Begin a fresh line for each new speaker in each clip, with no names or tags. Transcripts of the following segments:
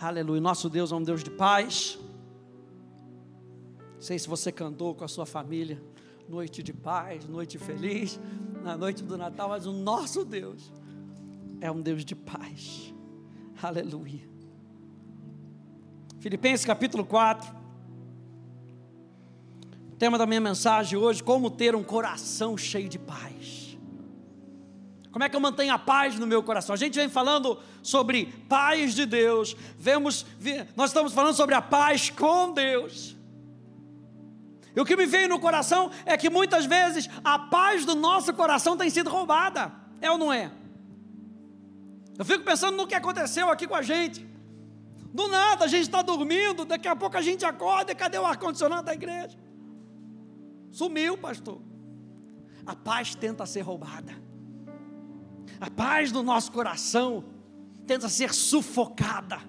Aleluia. Nosso Deus é um Deus de paz. Sei se você cantou com a sua família, noite de paz, noite feliz, na noite do Natal, mas o nosso Deus é um Deus de paz. Aleluia. Filipenses capítulo 4. O tema da minha mensagem hoje: como ter um coração cheio de paz. Como é que eu mantenho a paz no meu coração? A gente vem falando sobre paz de Deus, vemos, nós estamos falando sobre a paz com Deus. E o que me veio no coração é que muitas vezes a paz do nosso coração tem sido roubada, é ou não é? Eu fico pensando no que aconteceu aqui com a gente. Do nada a gente está dormindo, daqui a pouco a gente acorda e cadê o ar-condicionado da igreja? Sumiu, pastor. A paz tenta ser roubada a paz do nosso coração tenta ser sufocada.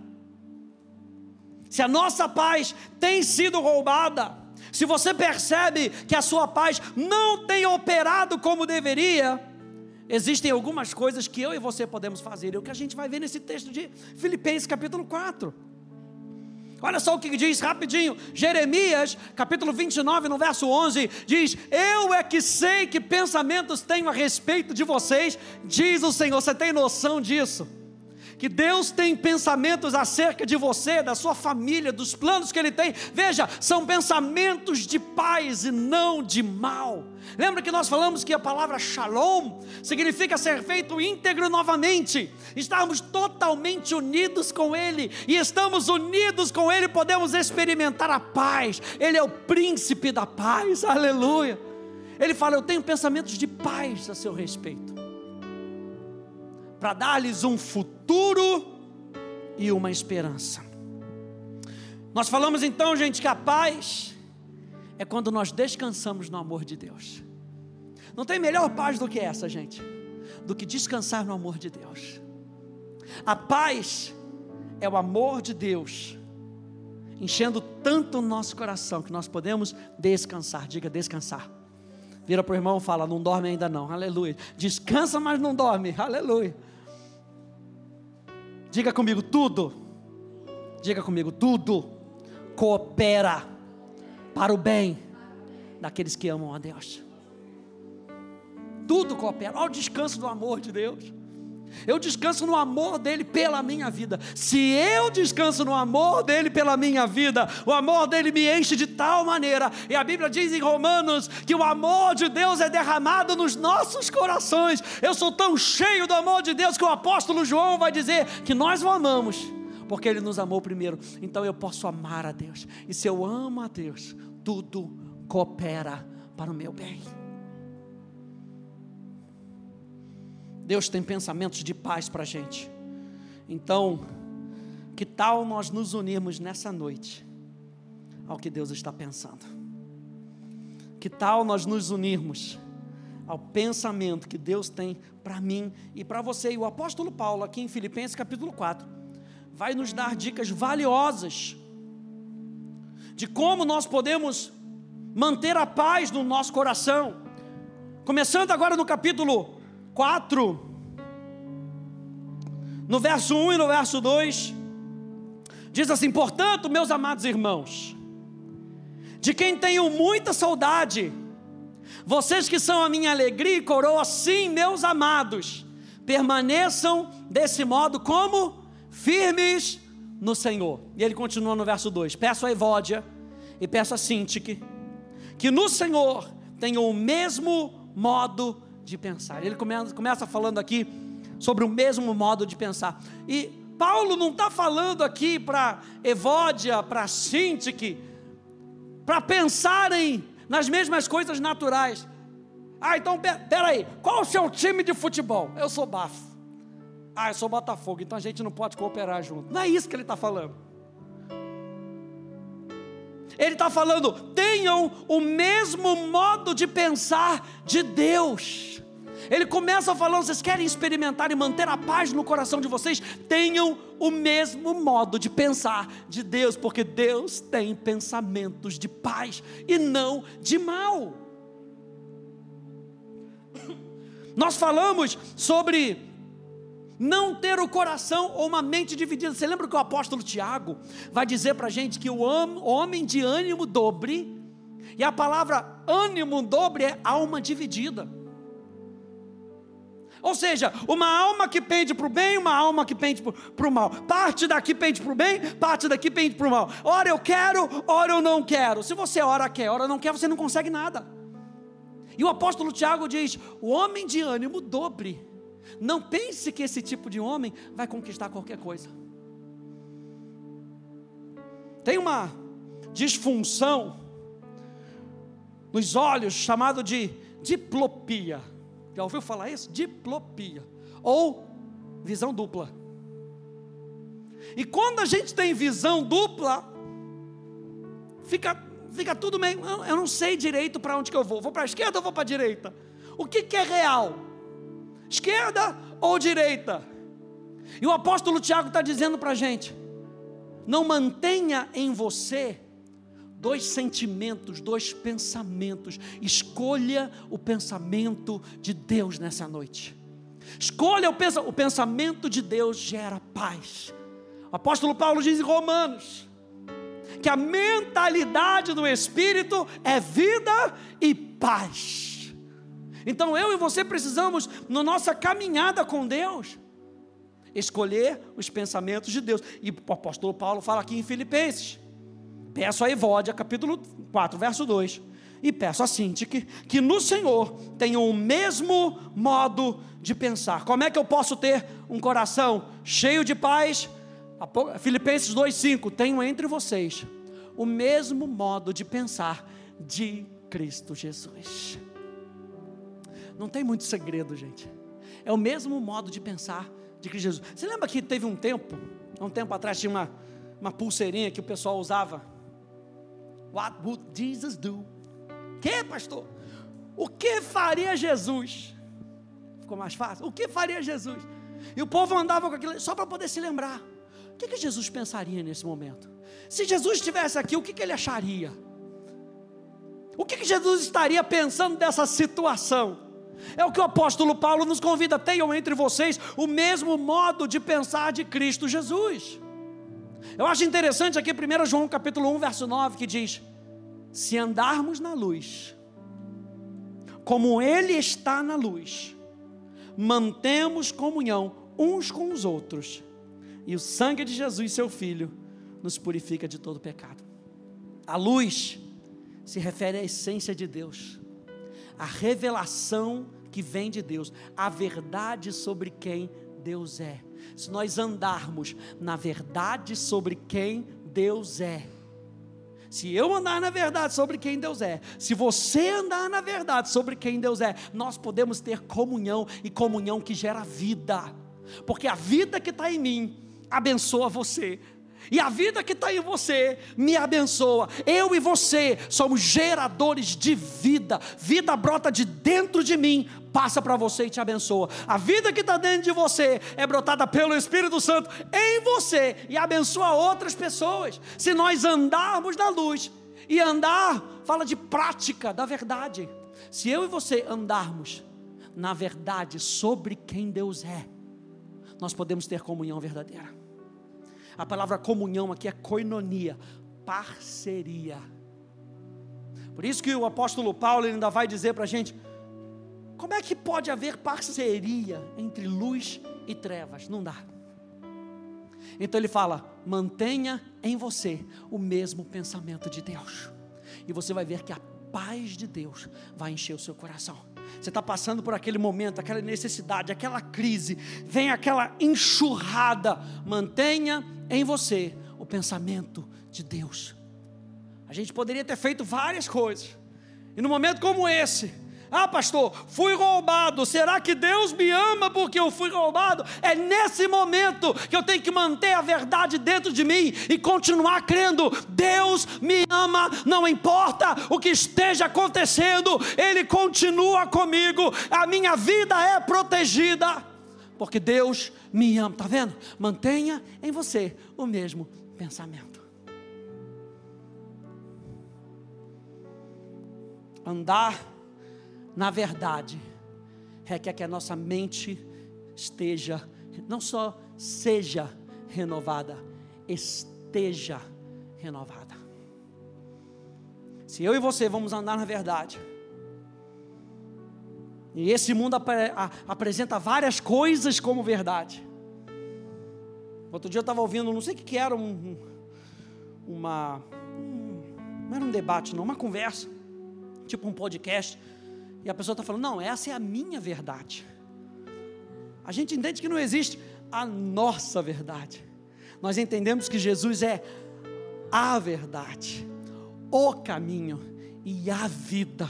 Se a nossa paz tem sido roubada, se você percebe que a sua paz não tem operado como deveria, existem algumas coisas que eu e você podemos fazer. É o que a gente vai ver nesse texto de Filipenses capítulo 4. Olha só o que diz rapidinho, Jeremias, capítulo 29, no verso 11, diz: Eu é que sei que pensamentos tenho a respeito de vocês, diz o Senhor. Você tem noção disso? Que Deus tem pensamentos acerca de você, da sua família, dos planos que Ele tem. Veja, são pensamentos de paz e não de mal. Lembra que nós falamos que a palavra shalom significa ser feito íntegro novamente, estarmos totalmente unidos com Ele, e estamos unidos com Ele, podemos experimentar a paz. Ele é o príncipe da paz, aleluia. Ele fala: Eu tenho pensamentos de paz a seu respeito para dar-lhes um futuro e uma esperança. Nós falamos então, gente, que a paz é quando nós descansamos no amor de Deus. Não tem melhor paz do que essa, gente, do que descansar no amor de Deus. A paz é o amor de Deus enchendo tanto o nosso coração que nós podemos descansar. Diga descansar. Vira para o irmão e fala: Não dorme ainda não, aleluia. Descansa, mas não dorme, aleluia. Diga comigo, tudo. Diga comigo, tudo coopera para o bem daqueles que amam a Deus. Tudo coopera. Olha o descanso do amor de Deus. Eu descanso no amor dele pela minha vida. Se eu descanso no amor dele pela minha vida, o amor dele me enche de tal maneira. E a Bíblia diz em Romanos que o amor de Deus é derramado nos nossos corações. Eu sou tão cheio do amor de Deus que o apóstolo João vai dizer que nós o amamos, porque ele nos amou primeiro. Então eu posso amar a Deus. E se eu amo a Deus, tudo coopera para o meu bem. Deus tem pensamentos de paz para a gente. Então, que tal nós nos unirmos nessa noite ao que Deus está pensando? Que tal nós nos unirmos ao pensamento que Deus tem para mim e para você? E o apóstolo Paulo, aqui em Filipenses capítulo 4, vai nos dar dicas valiosas de como nós podemos manter a paz no nosso coração. Começando agora no capítulo 4, no verso 1 e no verso 2, diz assim: Portanto, meus amados irmãos, de quem tenho muita saudade, vocês que são a minha alegria e coroa, sim, meus amados, permaneçam desse modo como firmes no Senhor. E ele continua no verso 2: Peço a Evódia e peço a Sintique que no Senhor tenham o mesmo modo de pensar. Ele começa, começa falando aqui sobre o mesmo modo de pensar. E Paulo não está falando aqui para Evódia, para Sintique, para pensarem nas mesmas coisas naturais. Ah, então peraí, qual o seu time de futebol? Eu sou bafo. Ah, eu sou Botafogo, então a gente não pode cooperar junto. Não é isso que ele está falando. Ele está falando, tenham o mesmo modo de pensar de Deus. Ele começa falando: vocês querem experimentar e manter a paz no coração de vocês? Tenham o mesmo modo de pensar de Deus, porque Deus tem pensamentos de paz e não de mal. Nós falamos sobre não ter o coração ou uma mente dividida. Você lembra que o apóstolo Tiago vai dizer para a gente que o homem de ânimo dobre, e a palavra ânimo dobre é alma dividida. Ou seja, uma alma que pende para o bem, uma alma que pende para o mal. Parte daqui pende para o bem, parte daqui pende para o mal. Ora eu quero, ora eu não quero. Se você ora quer, ora não quer, você não consegue nada. E o apóstolo Tiago diz: o homem de ânimo dobre. Não pense que esse tipo de homem vai conquistar qualquer coisa. Tem uma disfunção nos olhos chamado de diplopia. Já ouviu falar isso? Diplopia. Ou visão dupla. E quando a gente tem visão dupla, fica, fica tudo meio. Eu não sei direito para onde que eu vou. Vou para a esquerda ou vou para a direita? O que, que é real? Esquerda ou direita? E o apóstolo Tiago está dizendo para a gente: não mantenha em você dois sentimentos, dois pensamentos. Escolha o pensamento de Deus nessa noite. Escolha o, pens o pensamento de Deus gera paz. O apóstolo Paulo diz em Romanos que a mentalidade do Espírito é vida e paz. Então eu e você precisamos, na nossa caminhada com Deus, escolher os pensamentos de Deus. E o apóstolo Paulo fala aqui em Filipenses Peço a Evódia, capítulo 4, verso 2. E peço a Sintique que no Senhor tenham o mesmo modo de pensar. Como é que eu posso ter um coração cheio de paz? Filipenses 2,5: Tenho entre vocês o mesmo modo de pensar de Cristo Jesus. Não tem muito segredo, gente. É o mesmo modo de pensar de Cristo Jesus. Você lembra que teve um tempo, um tempo atrás, tinha uma, uma pulseirinha que o pessoal usava What would Jesus do? Que, pastor? O que faria Jesus? Ficou mais fácil? O que faria Jesus? E o povo andava com aquilo só para poder se lembrar. O que, que Jesus pensaria nesse momento? Se Jesus estivesse aqui, o que, que ele acharia? O que, que Jesus estaria pensando dessa situação? É o que o apóstolo Paulo nos convida: tenham entre vocês o mesmo modo de pensar de Cristo Jesus. Eu acho interessante aqui 1 João capítulo 1, verso 9, que diz: Se andarmos na luz, como Ele está na luz, mantemos comunhão uns com os outros, e o sangue de Jesus, seu Filho, nos purifica de todo pecado. A luz se refere à essência de Deus, a revelação que vem de Deus, a verdade sobre quem Deus é se nós andarmos na verdade sobre quem Deus é. Se eu andar na verdade sobre quem Deus é, se você andar na verdade sobre quem Deus é, nós podemos ter comunhão e comunhão que gera vida, porque a vida que está em mim abençoa você, e a vida que está em você me abençoa. Eu e você somos geradores de vida. Vida brota de dentro de mim, passa para você e te abençoa. A vida que está dentro de você é brotada pelo Espírito Santo em você e abençoa outras pessoas. Se nós andarmos na luz, e andar fala de prática da verdade. Se eu e você andarmos na verdade sobre quem Deus é, nós podemos ter comunhão verdadeira. A palavra comunhão aqui é koinonia, parceria. Por isso que o apóstolo Paulo ainda vai dizer para a gente: como é que pode haver parceria entre luz e trevas? Não dá. Então ele fala: mantenha em você o mesmo pensamento de Deus, e você vai ver que a paz de Deus vai encher o seu coração. Você está passando por aquele momento, aquela necessidade, aquela crise, vem aquela enxurrada. Mantenha em você o pensamento de Deus. A gente poderia ter feito várias coisas, e no momento como esse, ah, pastor, fui roubado. Será que Deus me ama porque eu fui roubado? É nesse momento que eu tenho que manter a verdade dentro de mim e continuar crendo. Deus me ama, não importa o que esteja acontecendo, Ele continua comigo. A minha vida é protegida porque Deus me ama. Está vendo? Mantenha em você o mesmo pensamento. Andar na verdade, requer que a nossa mente esteja não só seja renovada, esteja renovada. Se eu e você vamos andar na verdade, e esse mundo ap apresenta várias coisas como verdade. Outro dia eu estava ouvindo, não sei o que, que era, um, uma. Um, não era um debate, não, uma conversa, tipo um podcast. E a pessoa está falando: não, essa é a minha verdade. A gente entende que não existe a nossa verdade. Nós entendemos que Jesus é a verdade, o caminho e a vida.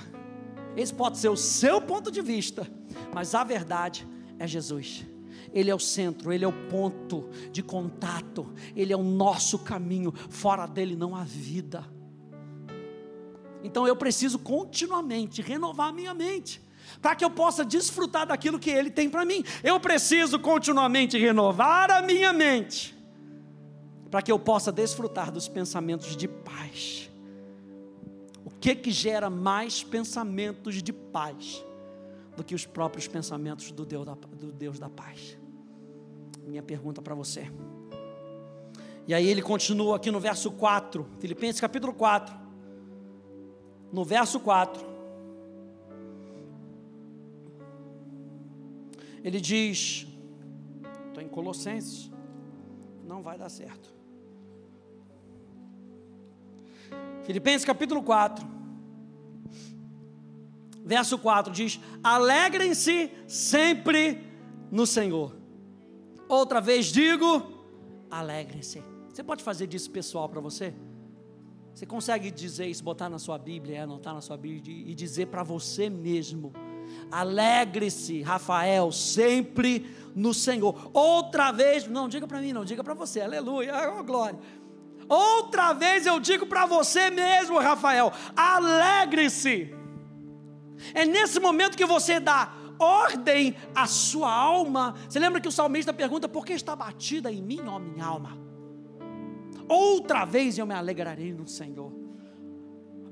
Esse pode ser o seu ponto de vista, mas a verdade é Jesus. Ele é o centro, Ele é o ponto de contato, Ele é o nosso caminho, fora dele não há vida. Então eu preciso continuamente renovar minha mente, para que eu possa desfrutar daquilo que Ele tem para mim. Eu preciso continuamente renovar a minha mente, para que eu possa desfrutar dos pensamentos de paz que que gera mais pensamentos de paz do que os próprios pensamentos do Deus da, do Deus da paz? Minha pergunta para você. E aí ele continua aqui no verso 4, Filipenses capítulo 4. No verso 4. Ele diz: Estou em Colossenses, não vai dar certo. Filipenses capítulo 4, verso 4 diz: Alegrem-se sempre no Senhor. Outra vez digo: alegrem-se. Você pode fazer disso pessoal para você? Você consegue dizer isso, botar na sua Bíblia, anotar na sua Bíblia e dizer para você mesmo: alegre-se, Rafael, sempre no Senhor. Outra vez, não diga para mim, não diga para você, aleluia, oh, glória. Outra vez eu digo para você mesmo, Rafael, alegre-se. É nesse momento que você dá ordem à sua alma. Você lembra que o salmista pergunta: Por que está batida em mim, ó minha alma? Outra vez eu me alegrarei no Senhor.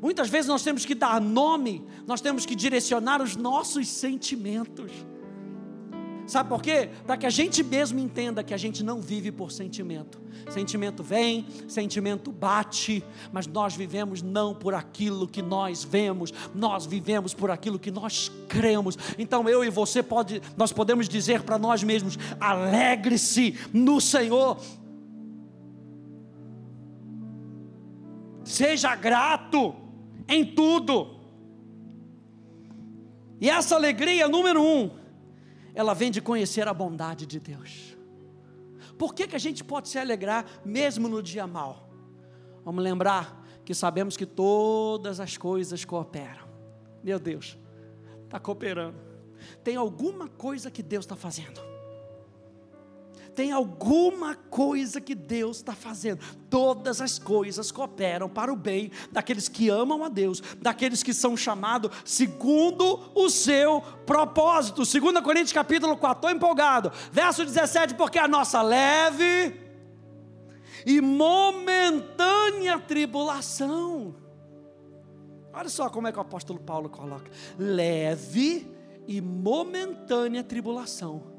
Muitas vezes nós temos que dar nome, nós temos que direcionar os nossos sentimentos. Sabe por quê? Para que a gente mesmo entenda que a gente não vive por sentimento. Sentimento vem, sentimento bate, mas nós vivemos não por aquilo que nós vemos, nós vivemos por aquilo que nós cremos. Então eu e você pode, nós podemos dizer para nós mesmos: alegre-se no Senhor. Seja grato em tudo. E essa alegria, número um, ela vem de conhecer a bondade de Deus. Por que, que a gente pode se alegrar mesmo no dia mal? Vamos lembrar que sabemos que todas as coisas cooperam. Meu Deus, está cooperando. Tem alguma coisa que Deus está fazendo tem alguma coisa que Deus está fazendo. Todas as coisas cooperam para o bem daqueles que amam a Deus, daqueles que são chamados segundo o seu propósito. 2 Coríntios capítulo 4, estou empolgado. Verso 17, porque a nossa leve e momentânea tribulação. Olha só como é que o apóstolo Paulo coloca: leve e momentânea tribulação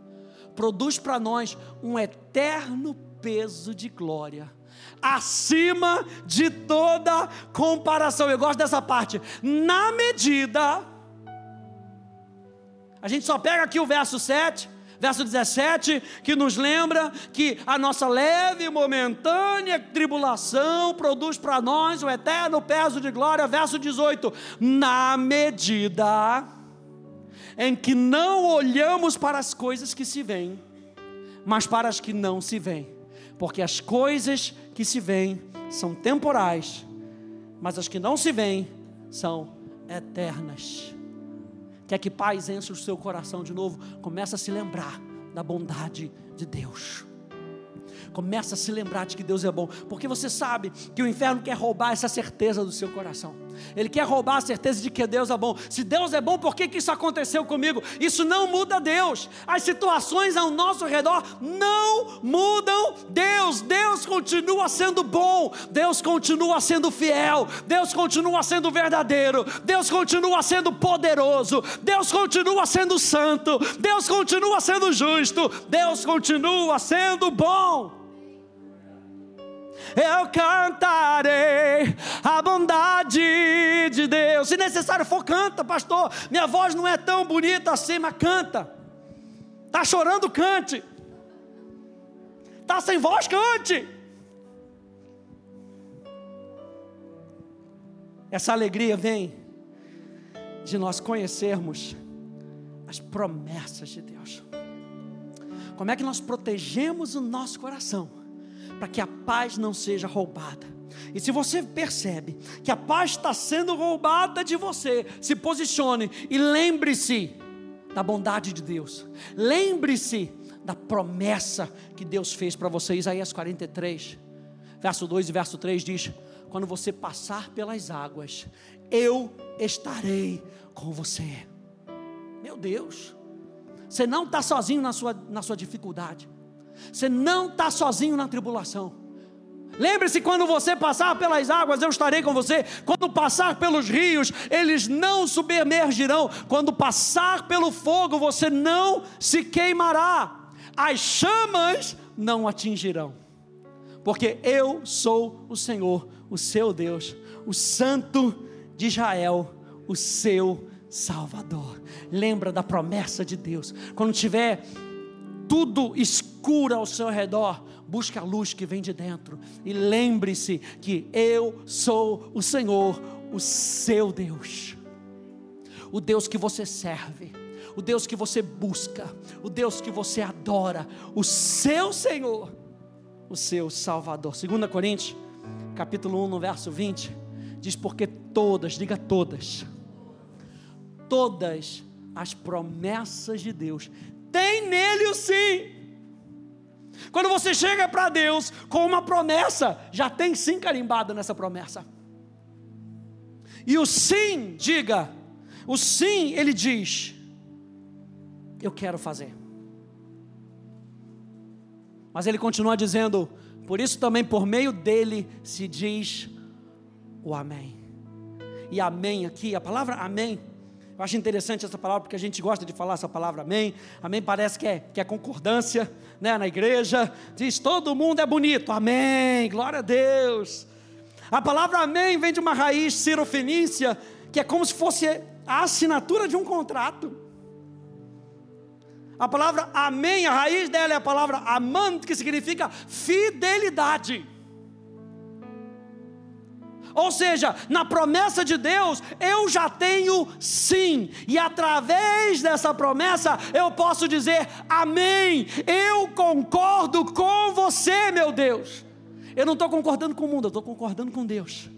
produz para nós um eterno peso de glória, acima de toda comparação. Eu gosto dessa parte. Na medida, a gente só pega aqui o verso 7. Verso 17, que nos lembra que a nossa leve e momentânea tribulação produz para nós o eterno peso de glória. Verso 18: na medida em que não olhamos para as coisas que se veem, mas para as que não se veem, porque as coisas que se veem são temporais, mas as que não se veem são eternas. Quer que paz enche o seu coração de novo? Começa a se lembrar da bondade de Deus. Começa a se lembrar de que Deus é bom, porque você sabe que o inferno quer roubar essa certeza do seu coração. Ele quer roubar a certeza de que Deus é bom. Se Deus é bom, por que, que isso aconteceu comigo? Isso não muda Deus. As situações ao nosso redor não mudam Deus. Deus continua sendo bom. Deus continua sendo fiel. Deus continua sendo verdadeiro. Deus continua sendo poderoso. Deus continua sendo santo. Deus continua sendo justo. Deus continua sendo bom eu cantarei a bondade de Deus. Se necessário for, canta, pastor. Minha voz não é tão bonita assim, mas canta. Está chorando, cante. Está sem voz, cante. Essa alegria vem de nós conhecermos as promessas de Deus. Como é que nós protegemos o nosso coração? Para que a paz não seja roubada. E se você percebe que a paz está sendo roubada de você, se posicione e lembre-se da bondade de Deus. Lembre-se da promessa que Deus fez para você. Isaías 43, verso 2 e verso 3 diz: Quando você passar pelas águas, eu estarei com você. Meu Deus, você não está sozinho na sua, na sua dificuldade. Você não está sozinho na tribulação. Lembre-se, quando você passar pelas águas, eu estarei com você. Quando passar pelos rios, eles não submergirão. Quando passar pelo fogo, você não se queimará. As chamas não atingirão. Porque eu sou o Senhor, o seu Deus, o Santo de Israel, o seu Salvador. Lembra da promessa de Deus. Quando tiver tudo escuro ao seu redor, busque a luz que vem de dentro e lembre-se que eu sou o Senhor, o seu Deus, o Deus que você serve, o Deus que você busca, o Deus que você adora, o seu Senhor, o seu Salvador. 2 Coríntios, capítulo 1, no verso 20, diz: Porque todas, diga todas, todas as promessas de Deus tem nele o sim. Quando você chega para Deus com uma promessa, já tem sim carimbado nessa promessa. E o sim, diga, o sim, ele diz: Eu quero fazer. Mas ele continua dizendo: Por isso também por meio dele se diz o Amém. E Amém aqui, a palavra Amém eu acho interessante essa palavra porque a gente gosta de falar essa palavra amém. Amém parece que é, que é concordância né, na igreja. Diz todo mundo é bonito. Amém. Glória a Deus. A palavra amém vem de uma raiz cirofenícia que é como se fosse a assinatura de um contrato. A palavra amém, a raiz dela é a palavra amante, que significa fidelidade. Ou seja, na promessa de Deus, eu já tenho sim, e através dessa promessa eu posso dizer amém. Eu concordo com você, meu Deus. Eu não estou concordando com o mundo, eu estou concordando com Deus.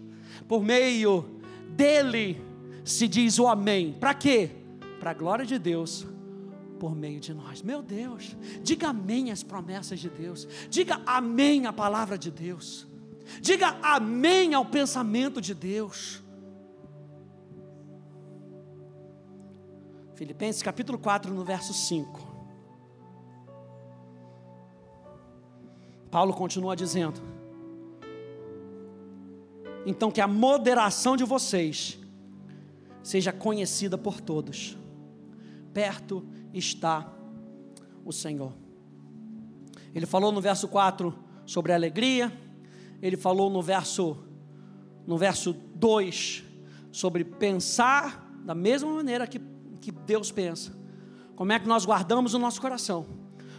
Por meio dele se diz o amém. Para quê? Para a glória de Deus por meio de nós. Meu Deus, diga amém às promessas de Deus, diga amém à palavra de Deus. Diga amém ao pensamento de Deus. Filipenses capítulo 4, no verso 5. Paulo continua dizendo: Então que a moderação de vocês seja conhecida por todos. Perto está o Senhor. Ele falou no verso 4 sobre a alegria, ele falou no verso no verso 2 sobre pensar da mesma maneira que, que Deus pensa. Como é que nós guardamos o nosso coração?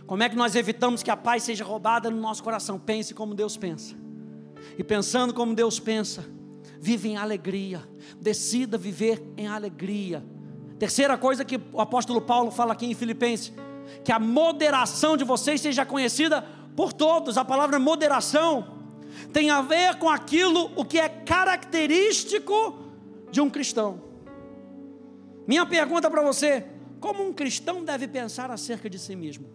Como é que nós evitamos que a paz seja roubada no nosso coração? Pense como Deus pensa. E pensando como Deus pensa, vive em alegria. Decida viver em alegria. Terceira coisa que o apóstolo Paulo fala aqui em Filipenses, que a moderação de vocês seja conhecida por todos. A palavra moderação tem a ver com aquilo o que é característico de um cristão. Minha pergunta para você: como um cristão deve pensar acerca de si mesmo?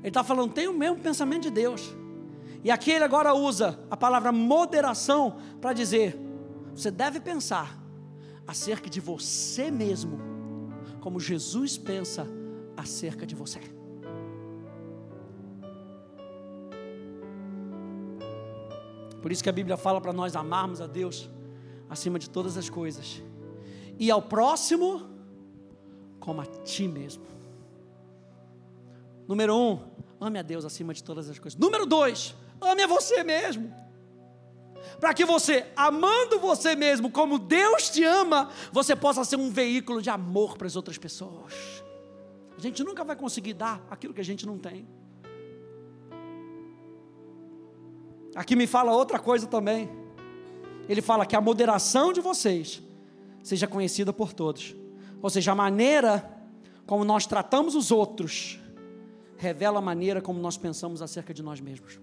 Ele está falando, tem o mesmo pensamento de Deus. E aqui ele agora usa a palavra moderação para dizer: você deve pensar acerca de você mesmo, como Jesus pensa acerca de você. Por isso que a Bíblia fala para nós amarmos a Deus acima de todas as coisas, e ao próximo como a ti mesmo. Número um, ame a Deus acima de todas as coisas. Número dois, ame a você mesmo. Para que você, amando você mesmo como Deus te ama, você possa ser um veículo de amor para as outras pessoas. A gente nunca vai conseguir dar aquilo que a gente não tem. Aqui me fala outra coisa também. Ele fala que a moderação de vocês seja conhecida por todos. Ou seja, a maneira como nós tratamos os outros revela a maneira como nós pensamos acerca de nós mesmos.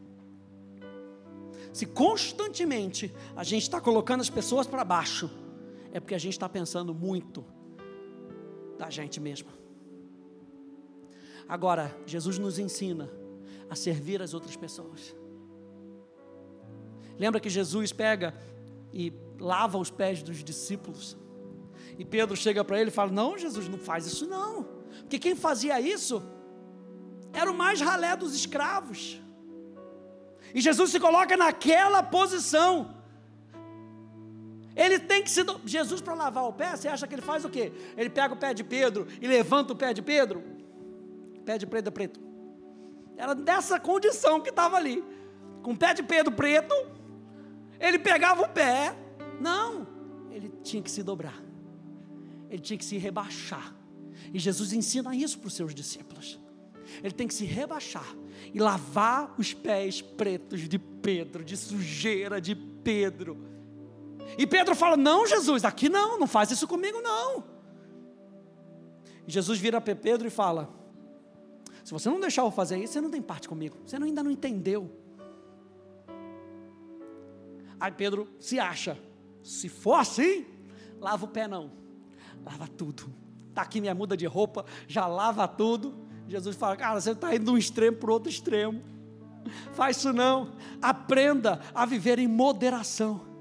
Se constantemente a gente está colocando as pessoas para baixo, é porque a gente está pensando muito da gente mesmo. Agora, Jesus nos ensina a servir as outras pessoas. Lembra que Jesus pega e lava os pés dos discípulos? E Pedro chega para ele e fala: Não, Jesus, não faz isso não. Porque quem fazia isso era o mais ralé dos escravos. E Jesus se coloca naquela posição. Ele tem que se. Jesus, para lavar o pé, você acha que ele faz o quê? Ele pega o pé de Pedro e levanta o pé de Pedro? Pé de Pedro preto. Era dessa condição que estava ali. Com o pé de Pedro preto, ele pegava o pé. Não, ele tinha que se dobrar. Ele tinha que se rebaixar. E Jesus ensina isso para os seus discípulos ele tem que se rebaixar e lavar os pés pretos de Pedro, de sujeira de Pedro. E Pedro fala: Não, Jesus, aqui não, não faz isso comigo, não. E Jesus vira para Pedro e fala: Se você não deixar eu fazer isso, você não tem parte comigo, você ainda não entendeu. Aí Pedro se acha: Se for assim, lava o pé não, lava tudo. Está aqui minha muda de roupa, já lava tudo. Jesus fala, cara, você está indo de um extremo para o outro extremo. Faz isso não. Aprenda a viver em moderação.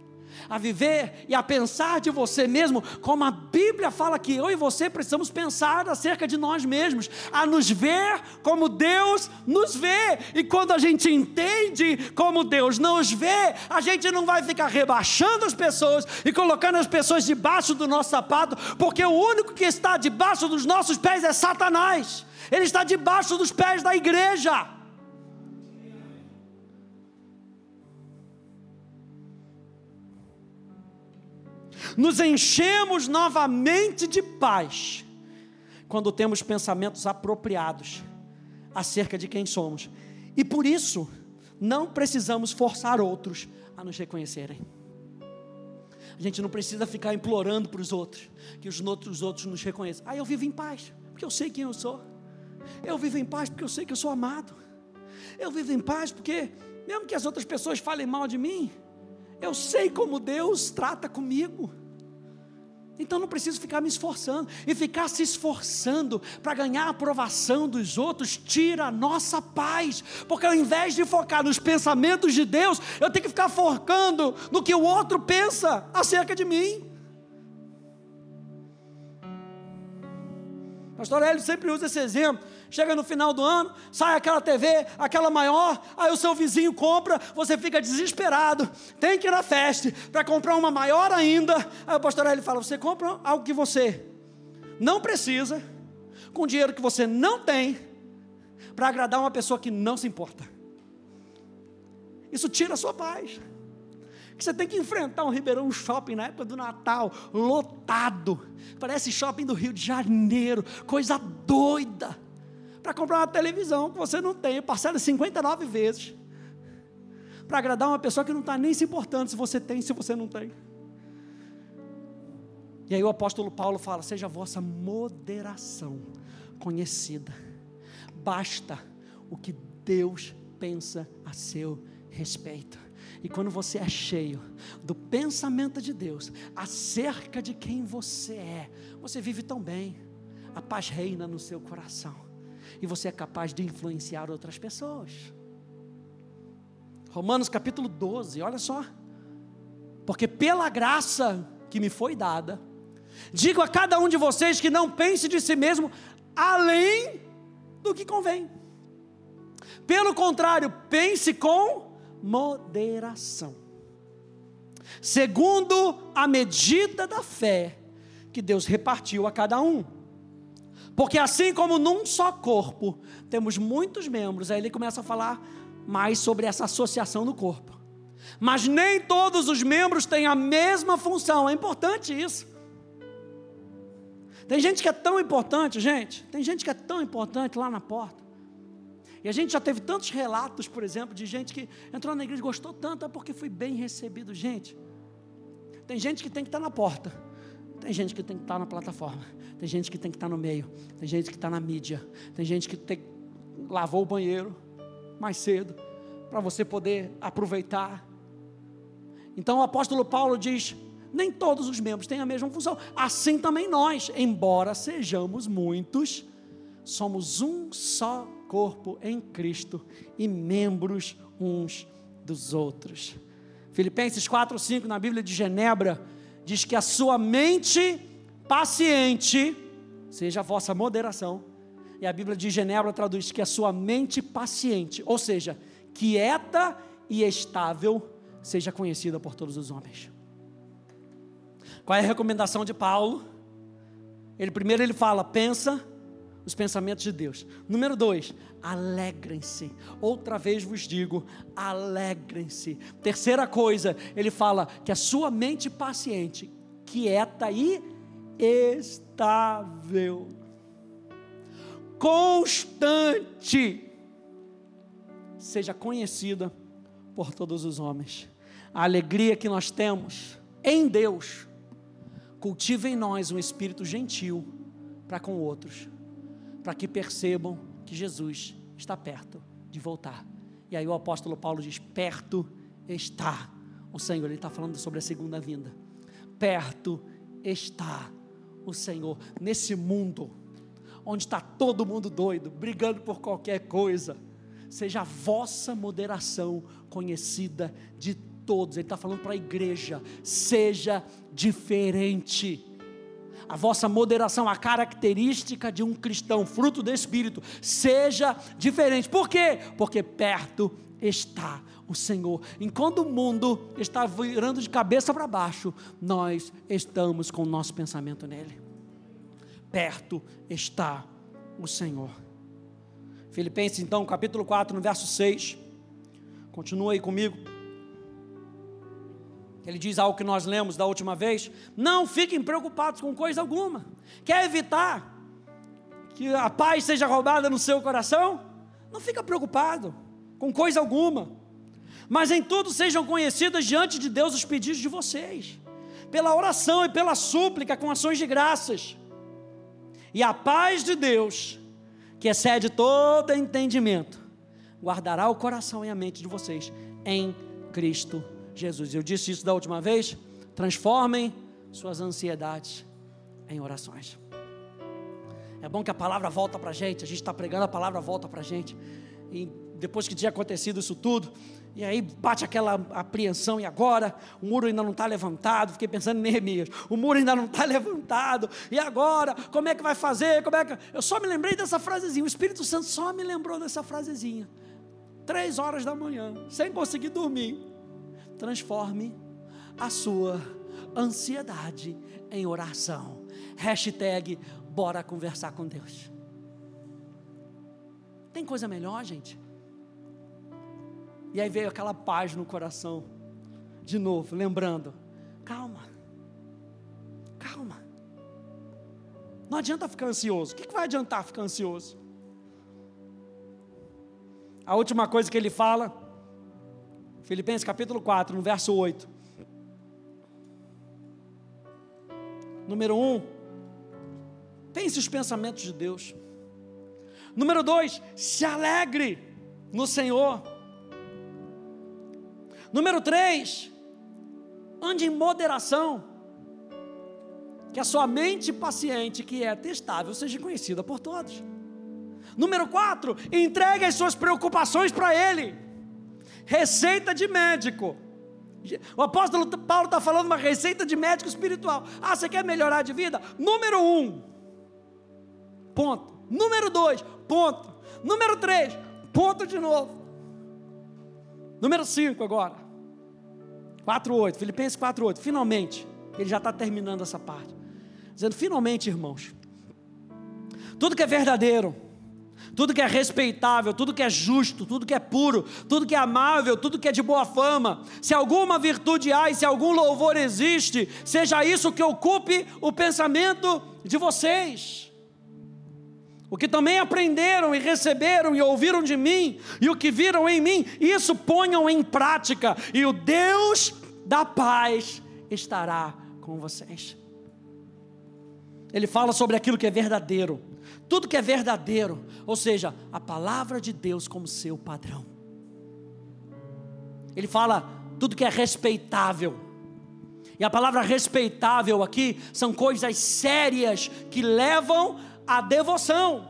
A viver e a pensar de você mesmo, como a Bíblia fala que eu e você precisamos pensar acerca de nós mesmos, a nos ver como Deus nos vê. E quando a gente entende como Deus nos vê, a gente não vai ficar rebaixando as pessoas e colocando as pessoas debaixo do nosso sapato, porque o único que está debaixo dos nossos pés é Satanás ele está debaixo dos pés da igreja. Nos enchemos novamente de paz quando temos pensamentos apropriados acerca de quem somos. E por isso, não precisamos forçar outros a nos reconhecerem. A gente não precisa ficar implorando para os outros, que os outros, os outros nos reconheçam. Ah, eu vivo em paz, porque eu sei quem eu sou. Eu vivo em paz porque eu sei que eu sou amado. Eu vivo em paz porque, mesmo que as outras pessoas falem mal de mim, eu sei como Deus trata comigo. Então não preciso ficar me esforçando. E ficar se esforçando para ganhar a aprovação dos outros tira a nossa paz. Porque ao invés de focar nos pensamentos de Deus, eu tenho que ficar focando no que o outro pensa acerca de mim. Pastor Hélio sempre usa esse exemplo. Chega no final do ano, sai aquela TV, aquela maior, aí o seu vizinho compra, você fica desesperado, tem que ir na festa para comprar uma maior ainda. Aí o pastor Hélio fala: você compra algo que você não precisa, com dinheiro que você não tem, para agradar uma pessoa que não se importa. Isso tira a sua paz você tem que enfrentar um Ribeirão Shopping na época do Natal, lotado. Parece shopping do Rio de Janeiro, coisa doida. Para comprar uma televisão que você não tem, parcela 59 vezes. Para agradar uma pessoa que não está nem se importando se você tem, se você não tem. E aí o apóstolo Paulo fala: seja a vossa moderação conhecida. Basta o que Deus pensa a seu respeito. E quando você é cheio do pensamento de Deus acerca de quem você é, você vive tão bem. A paz reina no seu coração. E você é capaz de influenciar outras pessoas. Romanos capítulo 12, olha só. Porque pela graça que me foi dada, digo a cada um de vocês que não pense de si mesmo além do que convém. Pelo contrário, pense com moderação, segundo a medida da fé que Deus repartiu a cada um. Porque assim como num só corpo temos muitos membros, aí ele começa a falar mais sobre essa associação no corpo. Mas nem todos os membros têm a mesma função, é importante isso. Tem gente que é tão importante, gente, tem gente que é tão importante lá na porta. E a gente já teve tantos relatos, por exemplo, de gente que entrou na igreja e gostou tanto, é porque foi bem recebido. Gente, tem gente que tem que estar na porta, tem gente que tem que estar na plataforma, tem gente que tem que estar no meio, tem gente que está na mídia, tem gente que tem, lavou o banheiro mais cedo, para você poder aproveitar. Então o apóstolo Paulo diz: nem todos os membros têm a mesma função, assim também nós, embora sejamos muitos, somos um só corpo em Cristo e membros uns dos outros. Filipenses 4, 5, na Bíblia de Genebra, diz que a sua mente paciente seja a vossa moderação. E a Bíblia de Genebra traduz que a sua mente paciente, ou seja, quieta e estável, seja conhecida por todos os homens. Qual é a recomendação de Paulo? Ele primeiro ele fala, pensa os pensamentos de Deus. Número dois, alegrem-se. Outra vez vos digo, alegrem-se. Terceira coisa, ele fala que a sua mente paciente, quieta e estável, constante, seja conhecida por todos os homens. A alegria que nós temos em Deus, cultiva em nós um espírito gentil para com outros para que percebam que Jesus está perto de voltar. E aí o apóstolo Paulo diz: perto está o Senhor. Ele está falando sobre a segunda vinda. Perto está o Senhor. Nesse mundo, onde está todo mundo doido, brigando por qualquer coisa, seja a vossa moderação conhecida de todos. Ele está falando para a igreja: seja diferente a vossa moderação, a característica de um cristão, fruto do Espírito, seja diferente. Por quê? Porque perto está o Senhor. Enquanto o mundo está virando de cabeça para baixo, nós estamos com o nosso pensamento nele. Perto está o Senhor. Filipenses, então, capítulo 4, no verso 6. Continua aí comigo. Ele diz algo que nós lemos da última vez: não fiquem preocupados com coisa alguma. Quer evitar que a paz seja roubada no seu coração? Não fica preocupado com coisa alguma. Mas em tudo sejam conhecidas diante de Deus os pedidos de vocês, pela oração e pela súplica com ações de graças. E a paz de Deus, que excede todo entendimento, guardará o coração e a mente de vocês em Cristo Jesus. Eu disse isso da última vez. Transformem suas ansiedades em orações. É bom que a palavra volta para a gente. A gente está pregando, a palavra volta para a gente. E depois que tinha acontecido isso tudo, e aí bate aquela apreensão, e agora o muro ainda não está levantado. Fiquei pensando em Neemias: o muro ainda não está levantado, e agora? Como é que vai fazer? Como é que... Eu só me lembrei dessa frasezinha, o Espírito Santo só me lembrou dessa frasezinha. Três horas da manhã, sem conseguir dormir transforme a sua ansiedade em oração. Hashtag bora conversar com Deus. Tem coisa melhor, gente? E aí veio aquela paz no coração. De novo, lembrando: calma, calma. Não adianta ficar ansioso. O que vai adiantar ficar ansioso? A última coisa que ele fala Filipenses capítulo 4, no verso 8. Número 1, pense os pensamentos de Deus. Número 2, se alegre no Senhor. Número 3, ande em moderação. Que a sua mente paciente, que é testável, seja conhecida por todos. Número 4, entregue as suas preocupações para Ele Receita de médico. O apóstolo Paulo está falando uma receita de médico espiritual. Ah, você quer melhorar de vida? Número um, ponto. Número dois, ponto. Número três, ponto de novo. Número cinco agora. 4,8, Filipenses 4,8. Finalmente, ele já está terminando essa parte. Dizendo, finalmente, irmãos, tudo que é verdadeiro, tudo que é respeitável, tudo que é justo, tudo que é puro, tudo que é amável, tudo que é de boa fama, se alguma virtude há e se algum louvor existe, seja isso que ocupe o pensamento de vocês. O que também aprenderam e receberam e ouviram de mim, e o que viram em mim, isso ponham em prática, e o Deus da paz estará com vocês. Ele fala sobre aquilo que é verdadeiro tudo que é verdadeiro, ou seja, a palavra de Deus como seu padrão. Ele fala tudo que é respeitável. E a palavra respeitável aqui são coisas sérias que levam à devoção.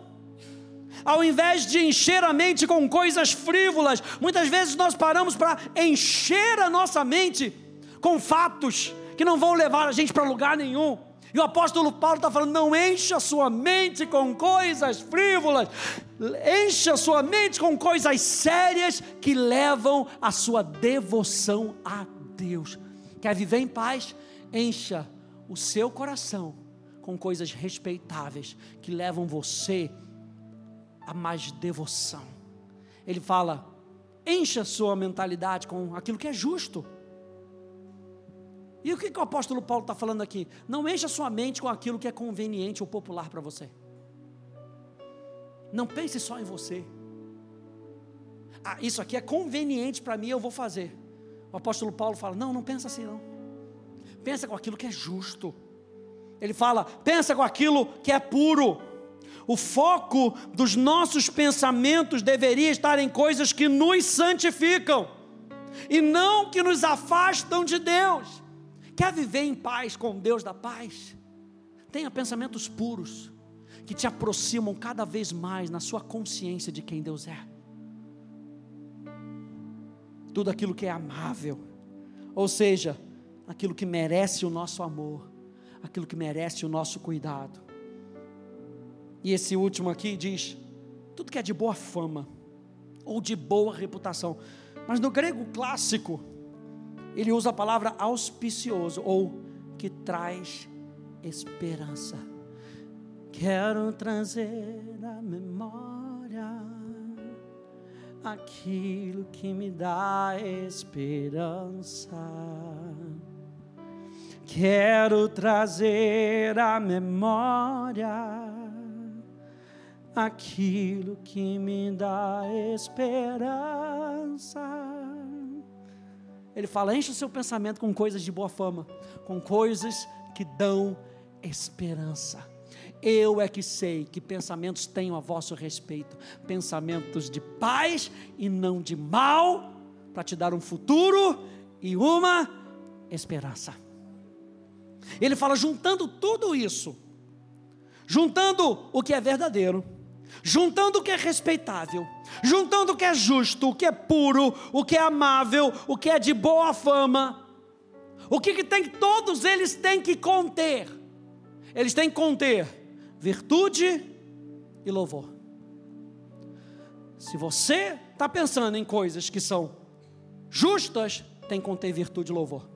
Ao invés de encher a mente com coisas frívolas, muitas vezes nós paramos para encher a nossa mente com fatos que não vão levar a gente para lugar nenhum. E o apóstolo Paulo está falando: não encha sua mente com coisas frívolas, encha sua mente com coisas sérias que levam a sua devoção a Deus. Quer viver em paz? Encha o seu coração com coisas respeitáveis que levam você a mais devoção. Ele fala: encha sua mentalidade com aquilo que é justo e o que, que o apóstolo Paulo está falando aqui? Não encha sua mente com aquilo que é conveniente ou popular para você. Não pense só em você. Ah, isso aqui é conveniente para mim, eu vou fazer. O apóstolo Paulo fala: não, não pensa assim não. Pensa com aquilo que é justo. Ele fala: pensa com aquilo que é puro. O foco dos nossos pensamentos deveria estar em coisas que nos santificam e não que nos afastam de Deus. Quer viver em paz com Deus da paz? Tenha pensamentos puros, que te aproximam cada vez mais na sua consciência de quem Deus é. Tudo aquilo que é amável, ou seja, aquilo que merece o nosso amor, aquilo que merece o nosso cuidado. E esse último aqui diz: tudo que é de boa fama, ou de boa reputação. Mas no grego clássico, ele usa a palavra auspicioso ou que traz esperança. Quero trazer à memória aquilo que me dá esperança. Quero trazer à memória aquilo que me dá esperança. Ele fala: enche o seu pensamento com coisas de boa fama, com coisas que dão esperança. Eu é que sei que pensamentos tenho a vosso respeito, pensamentos de paz e não de mal, para te dar um futuro e uma esperança. Ele fala juntando tudo isso, juntando o que é verdadeiro, juntando o que é respeitável, juntando o que é justo, o que é puro, o que é amável, o que é de boa fama. O que, que tem todos eles têm que conter? Eles têm que conter virtude e louvor. Se você está pensando em coisas que são justas, tem que conter virtude e louvor.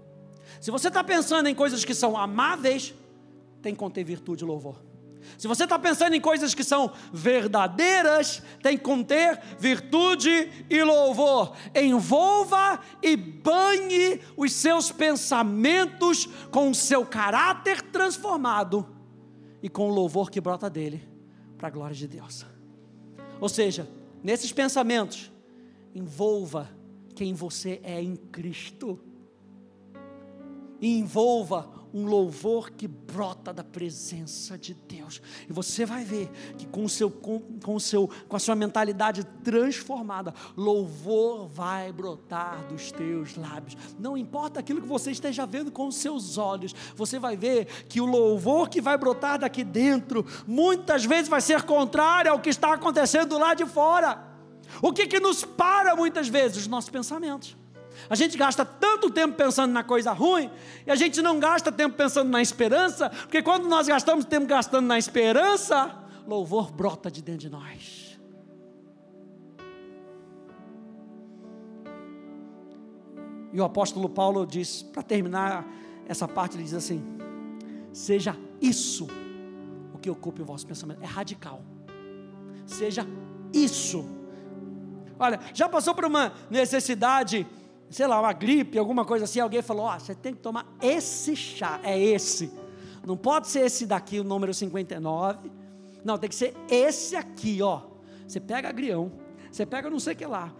Se você está pensando em coisas que são amáveis, tem que conter virtude e louvor. Se você está pensando em coisas que são verdadeiras, tem que conter virtude e louvor. Envolva e banhe os seus pensamentos com o seu caráter transformado e com o louvor que brota dele, para a glória de Deus. Ou seja, nesses pensamentos, envolva quem você é em Cristo. Envolva um louvor que brota da presença de Deus. E você vai ver que com, o seu, com, com, o seu, com a sua mentalidade transformada, louvor vai brotar dos teus lábios. Não importa aquilo que você esteja vendo com os seus olhos, você vai ver que o louvor que vai brotar daqui dentro, muitas vezes vai ser contrário ao que está acontecendo lá de fora. O que, que nos para muitas vezes? Os nossos pensamentos. A gente gasta tanto tempo pensando na coisa ruim e a gente não gasta tempo pensando na esperança, porque quando nós gastamos tempo gastando na esperança, louvor brota de dentro de nós. E o apóstolo Paulo diz, para terminar essa parte, ele diz assim: seja isso o que ocupe o vosso pensamento, é radical. Seja isso. Olha, já passou por uma necessidade sei lá, uma gripe, alguma coisa assim, alguém falou: Ó, oh, você tem que tomar esse chá, é esse. Não pode ser esse daqui, o número 59. Não, tem que ser esse aqui, ó. Você pega agrião, você pega não sei o que lá,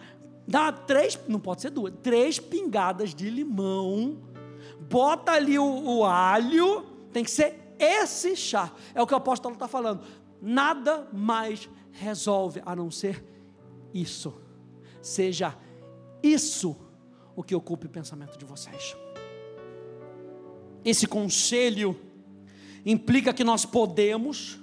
dá três, não pode ser duas, três pingadas de limão, bota ali o, o alho, tem que ser esse chá. É o que o apóstolo está falando. Nada mais resolve a não ser isso. Seja isso o que ocupe o pensamento de vocês. Esse conselho implica que nós podemos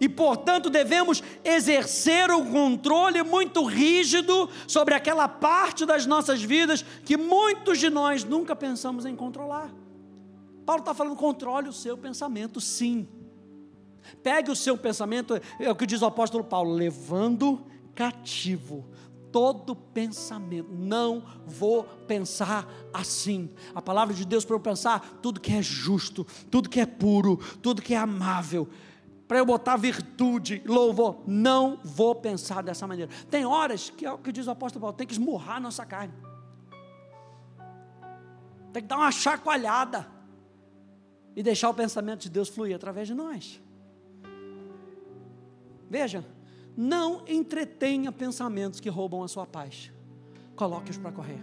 e, portanto, devemos exercer um controle muito rígido sobre aquela parte das nossas vidas que muitos de nós nunca pensamos em controlar. Paulo está falando: controle o seu pensamento, sim. Pegue o seu pensamento, é o que diz o apóstolo Paulo, levando cativo todo pensamento. Não vou pensar assim. A palavra de Deus para eu pensar tudo que é justo, tudo que é puro, tudo que é amável. Para eu botar virtude, louvor, não vou pensar dessa maneira. Tem horas que é o que diz o apóstolo Paulo, tem que esmurrar nossa carne. Tem que dar uma chacoalhada e deixar o pensamento de Deus fluir através de nós. Veja, não entretenha pensamentos que roubam a sua paz. Coloque-os para correr.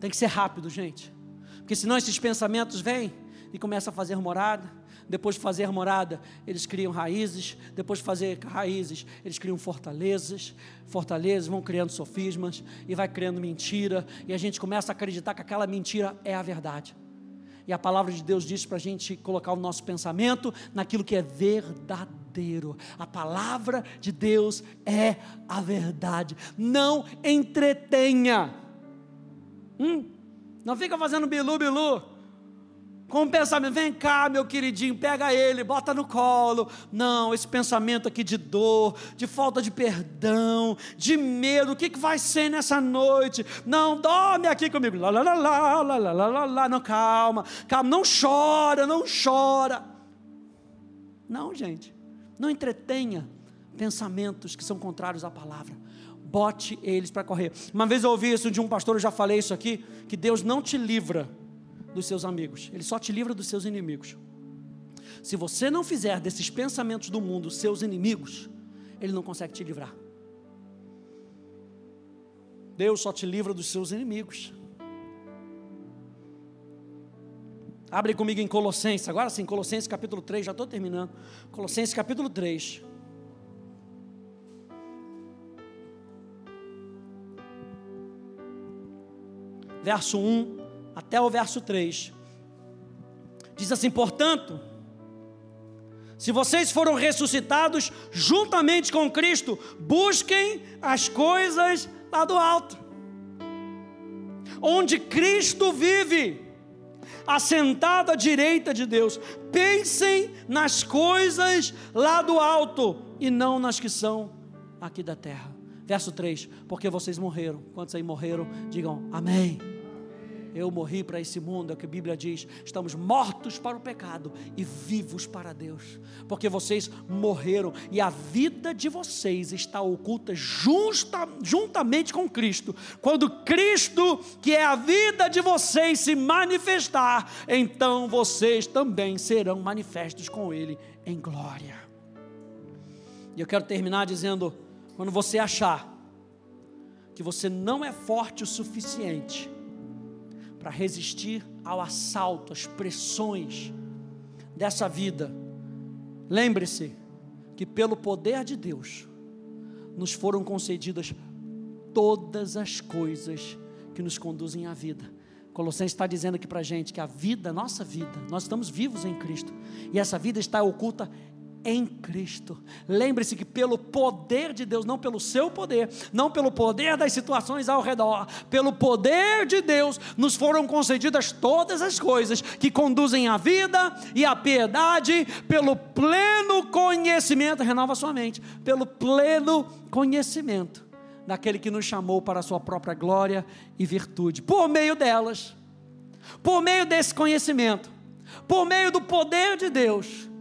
Tem que ser rápido, gente. Porque senão esses pensamentos vêm e começam a fazer morada. Depois de fazer morada, eles criam raízes. Depois de fazer raízes, eles criam fortalezas. Fortalezas vão criando sofismas e vai criando mentira. E a gente começa a acreditar que aquela mentira é a verdade. E a palavra de Deus diz para a gente colocar o nosso pensamento naquilo que é verdadeiro. A palavra de Deus é a verdade. Não entretenha. Hum? Não fica fazendo bilu, bilu com um pensamento, vem cá, meu queridinho, pega ele, bota no colo. Não, esse pensamento aqui de dor, de falta de perdão, de medo, o que, que vai ser nessa noite? Não, dorme aqui comigo. Lá, lá, lá, lá, lá, lá, lá, lá, não, calma, calma, não chora, não chora. Não, gente, não entretenha pensamentos que são contrários à palavra bote eles para correr. Uma vez eu ouvi isso de um pastor, eu já falei isso aqui, que Deus não te livra dos seus amigos, ele só te livra dos seus inimigos. Se você não fizer desses pensamentos do mundo seus inimigos, ele não consegue te livrar. Deus só te livra dos seus inimigos. Abre comigo em Colossenses, agora sim, Colossenses capítulo 3, já estou terminando. Colossenses capítulo 3. Verso 1 até o verso 3. Diz assim: portanto, se vocês foram ressuscitados juntamente com Cristo, busquem as coisas lá do alto, onde Cristo vive, assentado à direita de Deus. Pensem nas coisas lá do alto e não nas que são aqui da terra. Verso 3: Porque vocês morreram. Quantos aí morreram? Digam amém. Eu morri para esse mundo, é o que a Bíblia diz. Estamos mortos para o pecado e vivos para Deus, porque vocês morreram e a vida de vocês está oculta justa, juntamente com Cristo. Quando Cristo, que é a vida de vocês, se manifestar, então vocês também serão manifestos com Ele em glória. E eu quero terminar dizendo: quando você achar que você não é forte o suficiente, para resistir ao assalto, às pressões dessa vida. Lembre-se que pelo poder de Deus nos foram concedidas todas as coisas que nos conduzem à vida. Colossenses está dizendo aqui para a gente que a vida, nossa vida, nós estamos vivos em Cristo, e essa vida está oculta em Cristo. Lembre-se que pelo poder de Deus, não pelo seu poder, não pelo poder das situações ao redor, pelo poder de Deus, nos foram concedidas todas as coisas que conduzem à vida e à piedade, pelo pleno conhecimento, renova sua mente, pelo pleno conhecimento daquele que nos chamou para a sua própria glória e virtude, por meio delas, por meio desse conhecimento, por meio do poder de Deus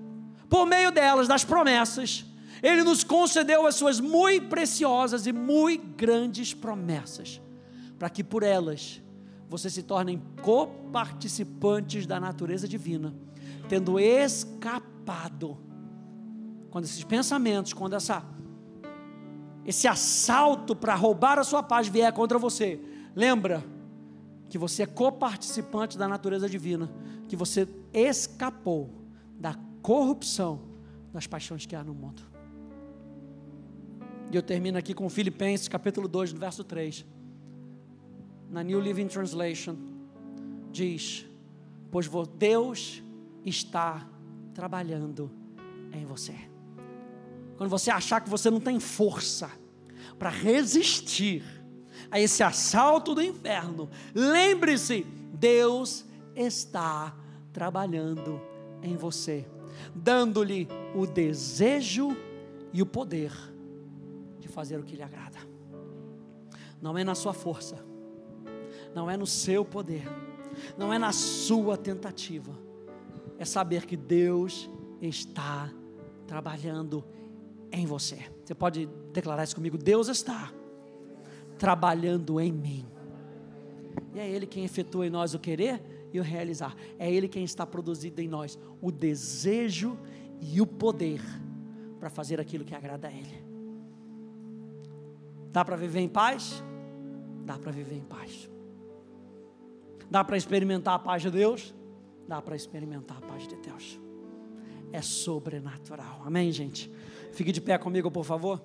por meio delas, das promessas, Ele nos concedeu as suas muito preciosas e muito grandes promessas, para que por elas você se tornem coparticipantes da natureza divina, tendo escapado quando esses pensamentos, quando essa esse assalto para roubar a sua paz vier contra você, lembra que você é coparticipante da natureza divina, que você escapou da corrupção das paixões que há no mundo. E eu termino aqui com Filipenses capítulo 2, no verso 3. Na New Living Translation, diz: Pois Deus está trabalhando em você. Quando você achar que você não tem força para resistir a esse assalto do inferno, lembre-se: Deus está trabalhando em você dando-lhe o desejo e o poder de fazer o que lhe agrada. Não é na sua força, não é no seu poder, não é na sua tentativa, é saber que Deus está trabalhando em você. Você pode declarar isso comigo? Deus está trabalhando em mim. E é Ele quem efetua em nós o querer e o realizar. É Ele quem está produzindo em nós o desejo e o poder para fazer aquilo que agrada a Ele. Dá para viver em paz? Dá para viver em paz. Dá para experimentar a paz de Deus? Dá para experimentar a paz de Deus. É sobrenatural. Amém, gente? Fique de pé comigo, por favor.